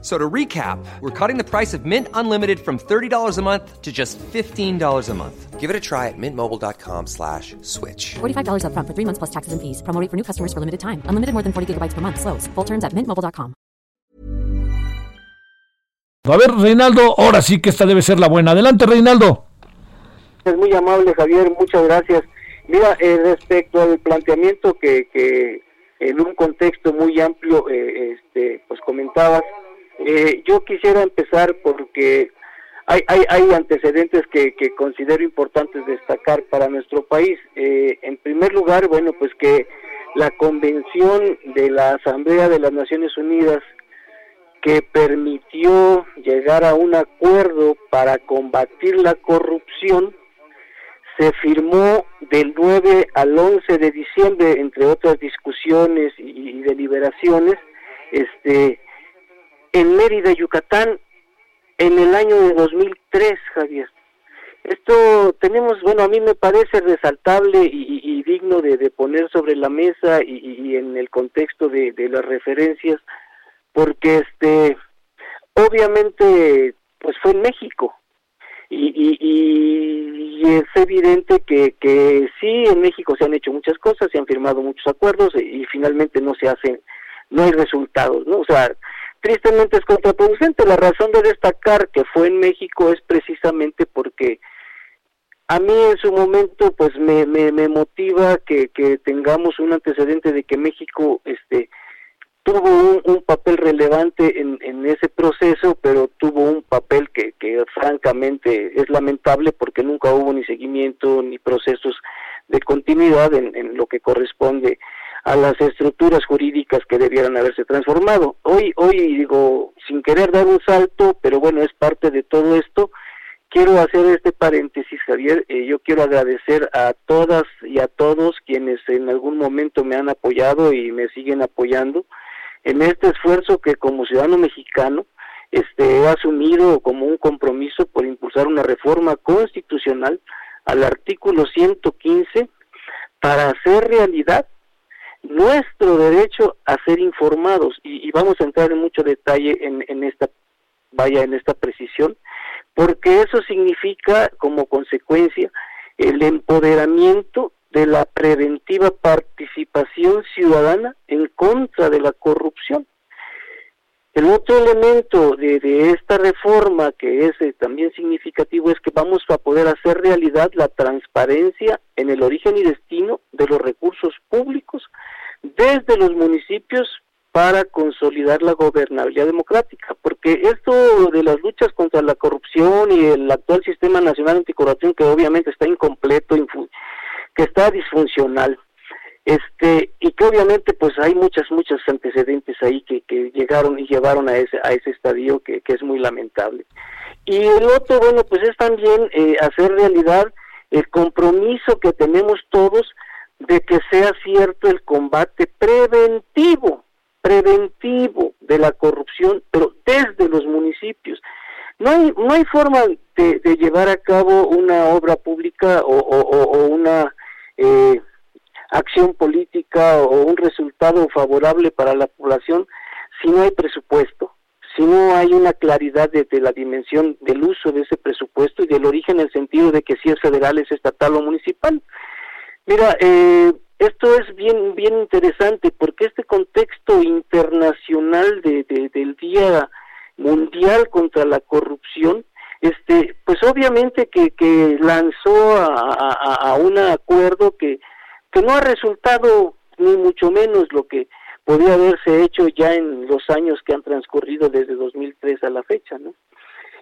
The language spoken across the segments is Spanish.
So to recap, we're cutting the price of Mint Unlimited from $30 a month to just $15 a month. Give it a try at mintmobile.com slash switch. $45 up front for three months plus taxes and fees. Promo rate for new customers for limited time. Unlimited more than 40 gigabytes per month. Slows. Full terms at mintmobile.com. A ver, Reinaldo, ahora sí que esta debe ser la buena. Adelante, Reinaldo. Es muy amable, Javier. Muchas gracias. Mira, eh, respecto al planteamiento que, que en un contexto muy amplio, eh, este, pues comentabas, eh, yo quisiera empezar porque hay, hay, hay antecedentes que, que, considero importantes destacar para nuestro país. Eh, en primer lugar, bueno, pues que la convención de la Asamblea de las Naciones Unidas que permitió llegar a un acuerdo para combatir la corrupción se firmó del 9 al 11 de diciembre, entre otras discusiones y, y deliberaciones, este, en Mérida, Yucatán, en el año de 2003, Javier. Esto tenemos, bueno, a mí me parece resaltable y, y digno de, poner sobre la mesa y, y en el contexto de, de, las referencias, porque este, obviamente, pues fue en México. Y, es evidente que, que sí, en México se han hecho muchas cosas, se han firmado muchos acuerdos y, finalmente no se hacen, no hay resultados, ¿no? O sea, tristemente es contraproducente. La razón de destacar que fue en México es precisamente porque a mí en su momento pues me, me, me motiva que, que tengamos un antecedente de que México este tuvo un, un papel relevante en, en, ese proceso, pero tuvo un papel que, que francamente es lamentable porque nunca hubo ni seguimiento ni procesos de continuidad en, en lo que corresponde a las estructuras jurídicas que debieran haberse transformado. Hoy, hoy digo, sin querer dar un salto, pero bueno, es parte de todo esto, quiero hacer este paréntesis, Javier, eh, yo quiero agradecer a todas y a todos quienes en algún momento me han apoyado y me siguen apoyando en este esfuerzo que como ciudadano mexicano este, he asumido como un compromiso por impulsar una reforma constitucional al artículo 115 para hacer realidad nuestro derecho a ser informados y, y, vamos a entrar en mucho detalle en, en esta vaya en esta precisión porque eso significa como consecuencia el empoderamiento de la preventiva participación ciudadana en contra de la corrupción. El otro elemento de, esta reforma que es eh, también significativo es que vamos a poder hacer realidad la transparencia en el origen y destino de los recursos públicos desde los municipios para consolidar la gobernabilidad democrática, porque esto de las luchas contra la corrupción y el actual sistema nacional anticorrupción que obviamente está incompleto, que está disfuncional, este y que obviamente pues hay muchas muchos antecedentes ahí que, que llegaron y llevaron a ese a ese estadio que, que es muy lamentable. Y el otro bueno pues es también eh, hacer realidad el compromiso que tenemos todos de que sea cierto el combate preventivo preventivo de la corrupción pero desde los municipios no hay no hay forma de, de llevar a cabo una obra pública o, una eh, acción política o un resultado favorable para la población si no hay presupuesto, si no hay una claridad de, de, la dimensión del uso de ese presupuesto y del origen en el sentido de que si es federal, es estatal o municipal. Mira, eh, esto es bien bien interesante porque este contexto internacional de, de, del Día Mundial contra la Corrupción, este, pues obviamente que, que lanzó a, a, a un acuerdo que que no ha resultado ni mucho menos lo que podía haberse hecho ya en los años que han transcurrido desde 2003 a la fecha, ¿no?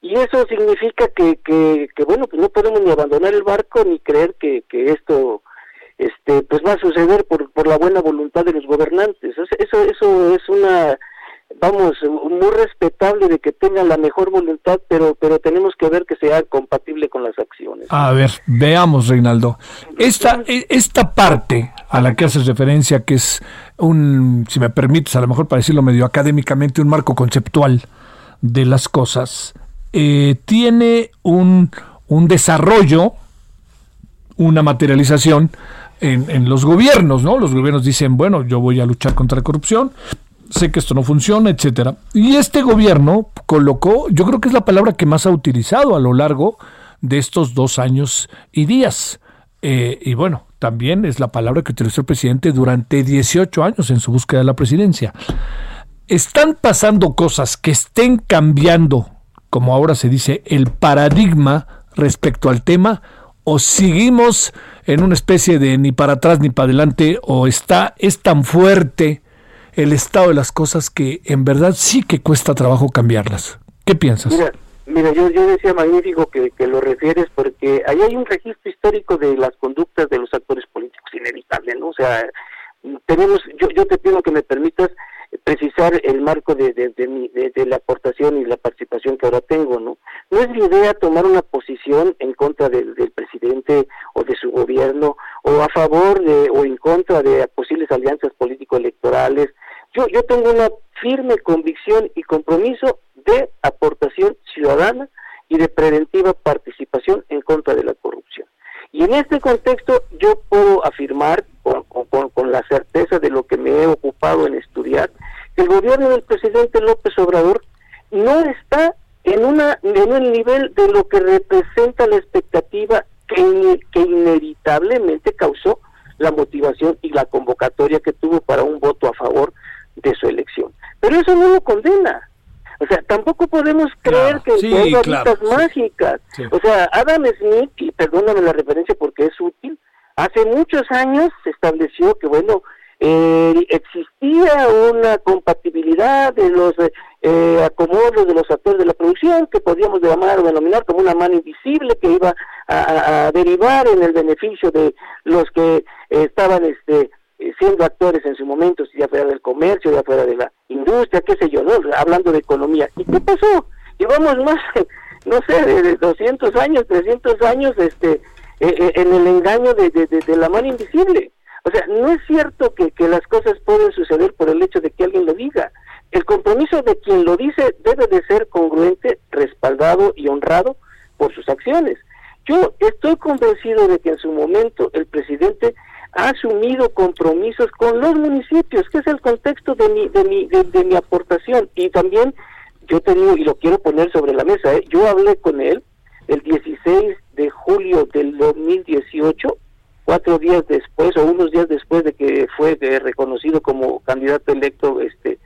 Y eso significa que, que, que bueno, pues no podemos ni abandonar el barco ni creer que, que esto este pues va a suceder por, por la buena voluntad de los gobernantes. Eso, eso es una vamos, muy respetable de que tengan la mejor voluntad, pero, pero tenemos que ver que sea compatible con las acciones. A ver, veamos, Reinaldo. Esta, e, esta parte a la que haces referencia, que es un, si me permites, a lo mejor para decirlo medio académicamente, un marco conceptual de las cosas, eh, tiene un, un desarrollo, una materialización en, los gobiernos, ¿no? Los gobiernos dicen, bueno, yo voy a luchar contra la corrupción, sé que esto no funciona, etcétera. Y este gobierno colocó, yo creo que es la palabra que más ha utilizado a lo largo de estos dos años y días. Eh, y bueno, también es la palabra que utilizó el presidente durante 18 años en su búsqueda de la presidencia. Están pasando cosas que estén cambiando, como ahora se dice, el paradigma respecto al tema, o seguimos en una especie de ni para atrás ni para adelante, o está, es tan fuerte el estado de las cosas que en verdad sí que cuesta trabajo cambiarlas. ¿Qué piensas? Mira, mira yo, yo decía magnífico que, que lo refieres porque ahí hay un registro histórico de las conductas de los actores políticos, inevitable, ¿no? O sea, tenemos, yo, yo te pido que me permitas precisar el marco de, de, de, la aportación y la participación que ahora tengo, ¿no? No es la idea tomar una posición en contra del, presidente o de su gobierno o a favor de o en contra de posibles alianzas político-electorales yo, yo tengo una firme convicción y compromiso de aportación ciudadana y de preventiva participación en contra de la corrupción. Y en este contexto yo puedo afirmar con, con, la certeza de lo que me he ocupado en estudiar, el gobierno del presidente López Obrador no está en, una, en un nivel de lo que representa la expectativa que, que inevitablemente causó la motivación y la convocatoria que tuvo para un voto a favor de su elección. Pero eso no lo condena. O sea, tampoco podemos creer que hay varitas mágicas. O sea, Adam Smith, y perdóname la referencia porque es útil, hace muchos años se estableció que, bueno, eh, existía una compatibilidad de los eh, acomodos de los actores de la producción que podíamos llamar o denominar como una mano invisible que iba a, a derivar en el beneficio de los que estaban este eh, siendo actores en su momento, ya fuera del comercio, ya fuera de la industria, qué sé yo, ¿no? hablando de economía. ¿Y qué pasó? Llevamos más, no sé, de 200 años, 300 años este, eh, eh, en el engaño de, de, la mano invisible. O sea, no es cierto que, que las cosas pueden suceder por el hecho de que alguien lo diga. El compromiso de quien lo dice debe de ser congruente, respaldado y honrado por sus acciones. Yo estoy convencido de que en su momento el presidente ha asumido compromisos con los municipios, que es el contexto de mi, de mi, de, mi aportación. Y también yo te digo, y lo quiero poner sobre la mesa, ¿eh? yo hablé con él el 16 de julio del 2018, cuatro días después o unos días después de que fue eh, reconocido como candidato electo, este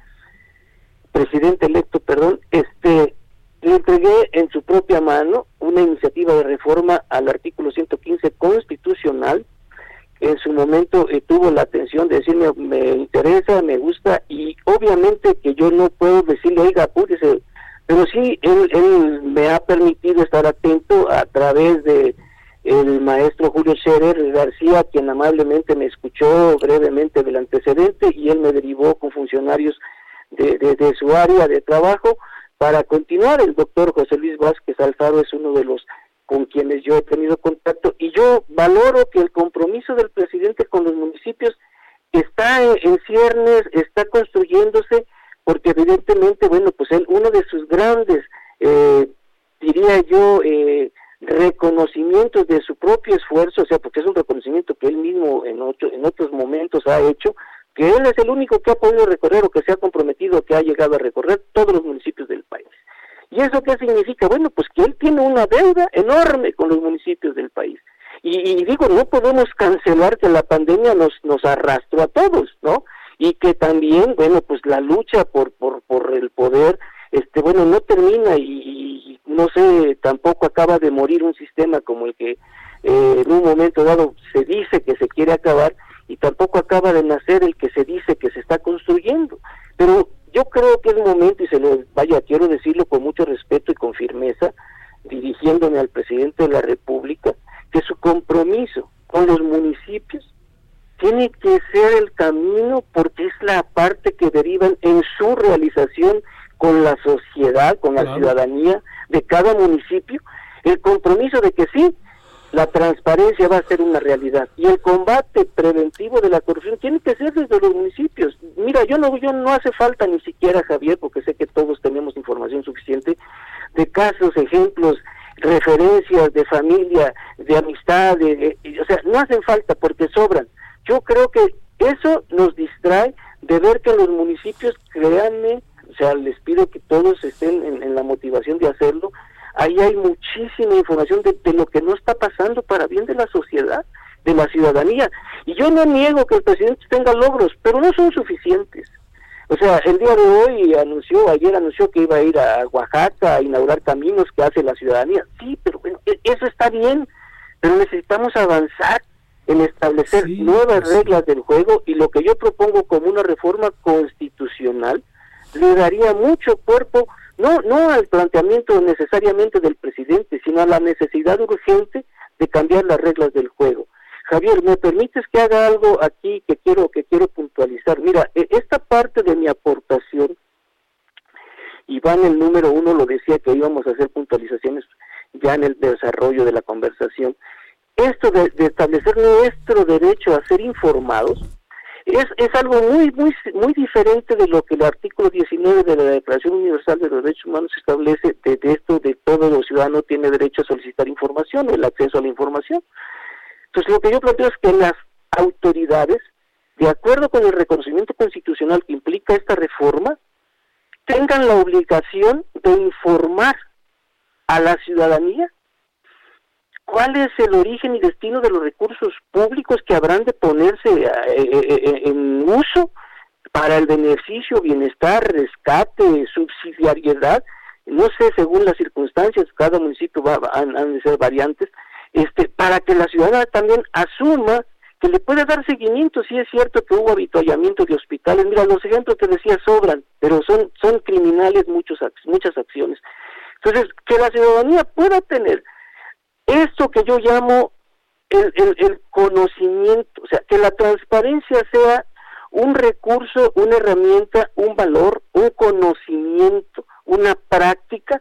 presidente electo, perdón, este le entregué en su propia mano una iniciativa de reforma al artículo 115 constitucional en su momento eh, tuvo la atención de decirme me interesa, me gusta y obviamente que yo no puedo decirle, oiga, apúrese, pero sí él, él me ha permitido estar atento a través de el maestro Julio Scherer García, quien amablemente me escuchó brevemente del antecedente y él me derivó con funcionarios de, de, su área de trabajo para continuar. El doctor José Luis Vázquez Alfaro es uno de los con quienes yo he tenido contacto y yo valoro que el compromiso del presidente con los municipios está en, ciernes, está construyéndose, porque evidentemente, bueno, pues él, uno de sus grandes, eh, diría yo, eh, reconocimientos de su propio esfuerzo, o sea, porque es un reconocimiento que él mismo en, otros momentos ha hecho, que él es el único que ha podido recorrer o que se ha comprometido, que ha llegado a recorrer todos los municipios del país. ¿Y eso qué significa? Bueno, pues que él tiene una deuda enorme con los municipios del país. Y, digo, no podemos cancelar que la pandemia nos, nos arrastró a todos, ¿no? Y que también, bueno, pues la lucha por, por, por el poder, este, bueno, no termina y, no sé, tampoco acaba de morir un sistema como el que eh, en un momento dado se dice que se quiere acabar y tampoco acaba de nacer el que se dice que se está construyendo. Pero yo creo que es momento, y se lo vaya, quiero decirlo con mucho respeto y con firmeza, dirigiéndome al presidente de la República, que su compromiso con los municipios tiene que ser el camino porque es la parte que derivan en su realización con la sociedad, con la ciudadanía de cada municipio, el compromiso de que sí, la transparencia va a ser una realidad y el combate preventivo de la corrupción tiene que ser desde los municipios. Mira, yo no yo no hace falta ni siquiera Javier porque sé que todos tenemos información suficiente de casos, ejemplos, referencias de familia, de amistad, o sea, no hacen falta porque sobran. Yo creo que eso nos distrae de ver que los municipios, créanme, o sea, les pido que todos estén en, la motivación de hacerlo, ahí hay muchísima información de, lo que no está pasando para bien de la sociedad, de la ciudadanía. Y yo no niego que el presidente tenga logros, pero no son suficientes. O sea, el día de hoy anunció, ayer anunció que iba a ir a Oaxaca a inaugurar caminos que hace la ciudadanía. Sí, pero bueno, e, eso está bien, pero necesitamos avanzar en establecer nuevas reglas del juego y lo que yo propongo como una reforma constitucional le daría mucho cuerpo no no al planteamiento necesariamente del presidente, sino a la necesidad urgente de cambiar las reglas del juego. Javier, ¿me permites que haga algo aquí que quiero que quiero puntualizar? Mira, e, esta parte de mi aportación, Iván el número uno lo decía que íbamos a hacer puntualizaciones ya en el desarrollo de la conversación. Esto de, establecer nuestro derecho a ser informados es, es algo muy muy muy diferente de lo que el artículo 19 de la Declaración Universal de los Derechos Humanos establece de, esto de todo los ciudadanos tiene derecho a solicitar información, el acceso a la información. Entonces, lo que yo planteo es que las autoridades, de acuerdo con el reconocimiento constitucional que implica esta reforma, tengan la obligación de informar a la ciudadanía cuál es el origen y destino de los recursos públicos que habrán de ponerse eh, eh, eh, en uso para el beneficio, bienestar, rescate, subsidiariedad, no sé, según las circunstancias, cada municipio va, han de ser variantes, este, para que la ciudadana también asuma que le puede dar seguimiento si es cierto que hubo habituallamiento de hospitales. Mira, los ejemplos que decía sobran, pero son, son criminales muchos, muchas acciones. Entonces, que la ciudadanía pueda tener esto que yo llamo el, el, el conocimiento, o sea, que la transparencia sea un recurso, una herramienta, un valor, un conocimiento, una práctica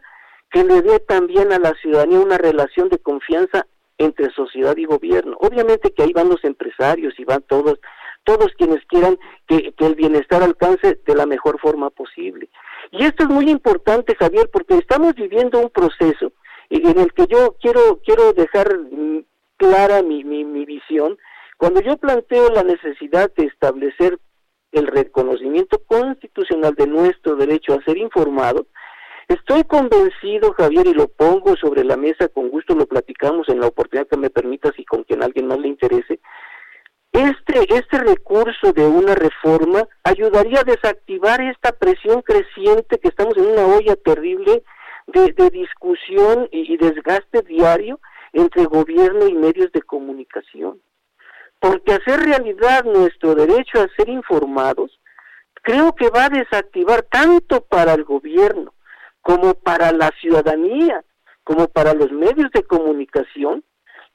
que le dé también a la ciudadanía una relación de confianza entre sociedad y gobierno. Obviamente que ahí van los empresarios y van todos, todos quienes quieran que, el bienestar alcance de la mejor forma posible. Y esto es muy importante, Javier, porque estamos viviendo un proceso en el que yo quiero, quiero dejar clara mi, mi, mi visión. Cuando yo planteo la necesidad de establecer el reconocimiento constitucional de nuestro derecho a ser informado, Estoy convencido, Javier, y lo pongo sobre la mesa, con gusto lo platicamos en la oportunidad que me permitas y con quien alguien más le interese. Este, este recurso de una reforma ayudaría a desactivar esta presión creciente que estamos en una olla terrible de, discusión y, desgaste diario entre gobierno y medios de comunicación. Porque hacer realidad nuestro derecho a ser informados, creo que va a desactivar tanto para el gobierno como para la ciudadanía, como para los medios de comunicación,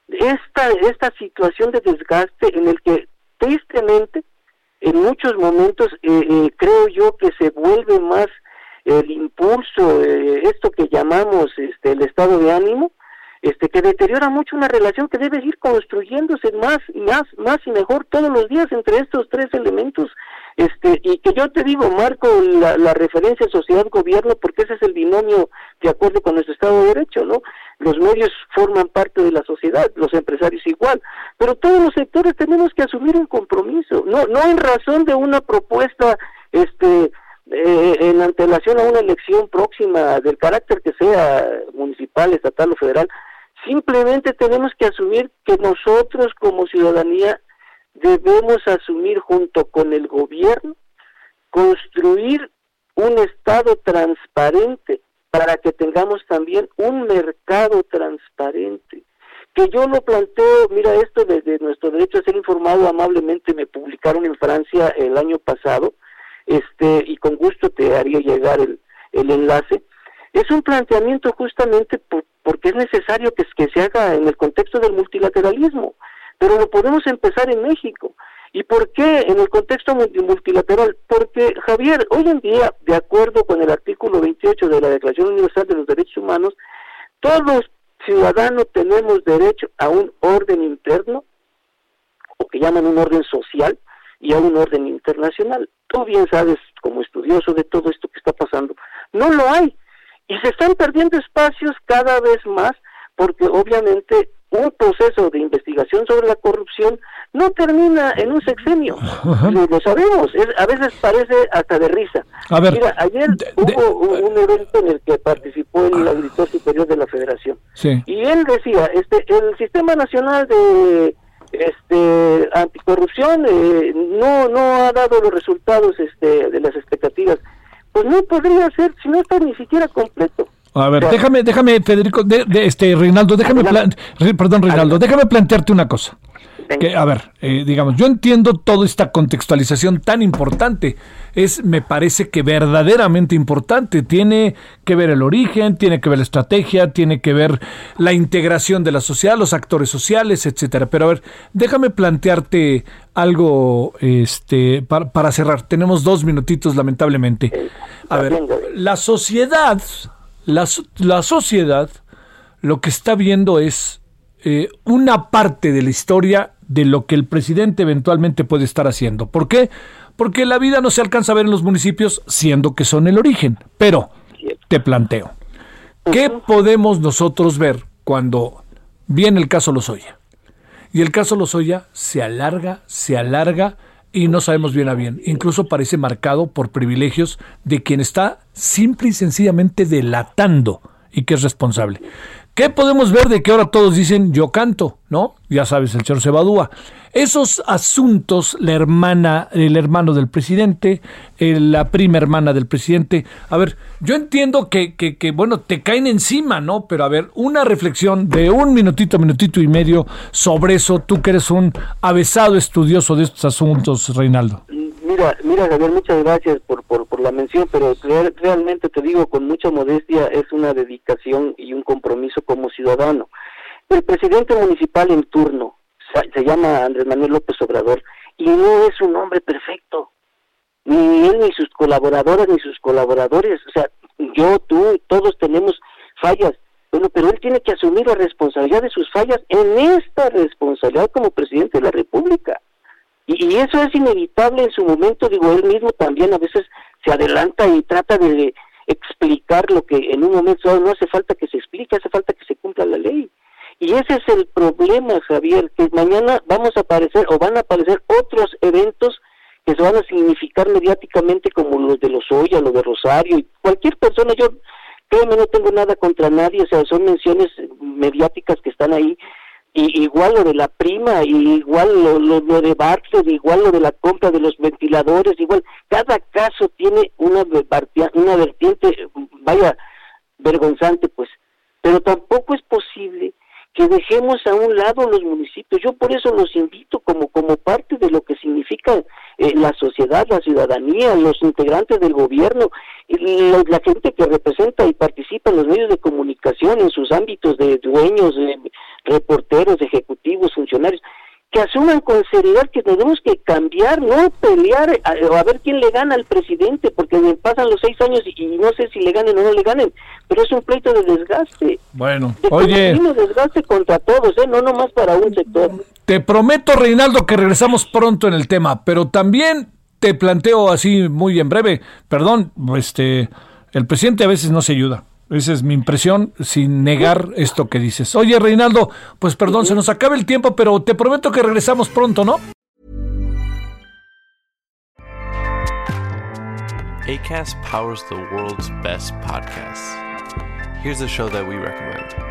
esta, esta situación de desgaste en el que tristemente en muchos momentos eh, eh, creo yo que se vuelve más el impulso, eh, esto que llamamos este, el estado de ánimo, este que deteriora mucho una relación que debe ir construyéndose más y más, más y mejor todos los días entre estos tres elementos este y que yo te digo marco la, la referencia sociedad gobierno porque ese es el binomio de acuerdo con nuestro estado de derecho no los medios forman parte de la sociedad los empresarios igual pero todos los sectores tenemos que asumir un compromiso no no en razón de una propuesta este eh, en antelación a una elección próxima del carácter que sea municipal estatal o federal simplemente tenemos que asumir que nosotros como ciudadanía debemos asumir junto con el gobierno construir un Estado transparente para que tengamos también un mercado transparente. Que yo lo planteo, mira, esto desde nuestro derecho a ser informado amablemente me publicaron en Francia el año pasado, este, y con gusto te haría llegar el, el enlace. Es un planteamiento justamente porque es necesario que, que se haga en el contexto del multilateralismo pero lo podemos empezar en México. ¿Y por qué en el contexto multilateral? Porque, Javier, hoy en día, de acuerdo con el artículo 28 de la Declaración Universal de los Derechos Humanos, todos ciudadanos tenemos derecho a un orden interno, o que llaman un orden social, y a un orden internacional. Tú bien sabes, como estudioso de todo esto que está pasando, no lo hay. Y se están perdiendo espacios cada vez más porque obviamente un proceso de investigación sobre la corrupción no termina en un sexenio. Lo, sabemos, a veces parece hasta de risa. Mira, ayer hubo un evento en el que participó el auditor superior de la Federación. Y él decía, este el Sistema Nacional de este anticorrupción eh, no no ha dado los resultados este de las expectativas. Pues no podría ser si no está ni siquiera completo. A ver, déjame, déjame, Federico, de, este, Reinaldo, déjame, perdón, Reinaldo, déjame plantearte una cosa. Que, a ver, eh, digamos, yo entiendo toda esta contextualización tan importante. Es, me parece que verdaderamente importante. Tiene que ver el origen, tiene que ver la estrategia, tiene que ver la integración de la sociedad, los actores sociales, etcétera. Pero a ver, déjame plantearte algo, este, para, para cerrar. Tenemos dos minutitos, lamentablemente. A ver, la sociedad la, la sociedad lo que está viendo es eh, una parte de la historia de lo que el presidente eventualmente puede estar haciendo. ¿Por qué? Porque la vida no se alcanza a ver en los municipios, siendo que son el origen. Pero, te planteo, ¿qué podemos nosotros ver cuando viene el caso Lozoya? Y el caso Lozoya se alarga, se alarga y no sabemos bien a bien. Incluso parece marcado por privilegios de quien está simple y sencillamente delatando y que es responsable. ¿Qué podemos ver de que ahora todos dicen yo canto, no? Ya sabes, el señor Sebadúa. Esos asuntos, la hermana, el hermano del presidente, la prima hermana del presidente. A ver, yo entiendo que, que, que, bueno, te caen encima, ¿no? Pero a ver, una reflexión de un minutito, minutito y medio sobre eso, tú que eres un avesado estudioso de estos asuntos, Reinaldo. Mira, mira, Javier, muchas gracias por, por, la mención, pero realmente te digo con mucha modestia, es una dedicación y un compromiso como ciudadano. El presidente municipal en turno se llama Andrés Manuel López Obrador y no es un hombre perfecto, ni él, ni sus colaboradoras, ni sus colaboradores. O sea, yo, tú, todos tenemos fallas. Bueno, pero él tiene que asumir la responsabilidad de sus fallas en esta responsabilidad como presidente de la República. Y, eso es inevitable en su momento, digo, él mismo también a veces se adelanta y trata de explicar lo que en un momento no hace falta que se explique, hace falta que se cumpla la ley. Y ese es el problema, Javier, que mañana vamos a aparecer o van a aparecer otros eventos que se van a significar mediáticamente como los de los Oya, los de Rosario, y cualquier persona, yo créeme, no tengo nada contra nadie, o sea, son menciones mediáticas que están ahí, y igual lo de la prima, y igual lo, lo, de Bartlett, igual lo de la compra de los ventiladores, igual, cada caso tiene una, vertiente, vaya, vergonzante, pues, pero tampoco es posible que dejemos a un lado los municipios. Yo por eso los invito como, como parte de lo que significa eh, la sociedad, la ciudadanía, los integrantes del gobierno, la, la, gente que representa y participa en los medios de comunicación, en sus ámbitos de dueños, de reporteros, ejecutivos, funcionarios que asuman con seriedad que tenemos que cambiar, no pelear a, a, ver quién le gana al presidente, porque pasan los seis años y, no sé si le ganen o no le ganen, pero es un pleito de desgaste. Bueno, de oye. desgaste contra todos, ¿eh? no nomás para un sector. Te prometo, Reinaldo, que regresamos pronto en el tema, pero también te planteo así muy en breve, perdón, este, el presidente a veces no se ayuda. Esa es mi impresión, sin negar esto que dices. Oye, Reinaldo, pues perdón, se nos acaba el tiempo, pero te prometo que regresamos pronto, ¿no? ACAST powers the world's best podcasts. Here's a show that we recommend.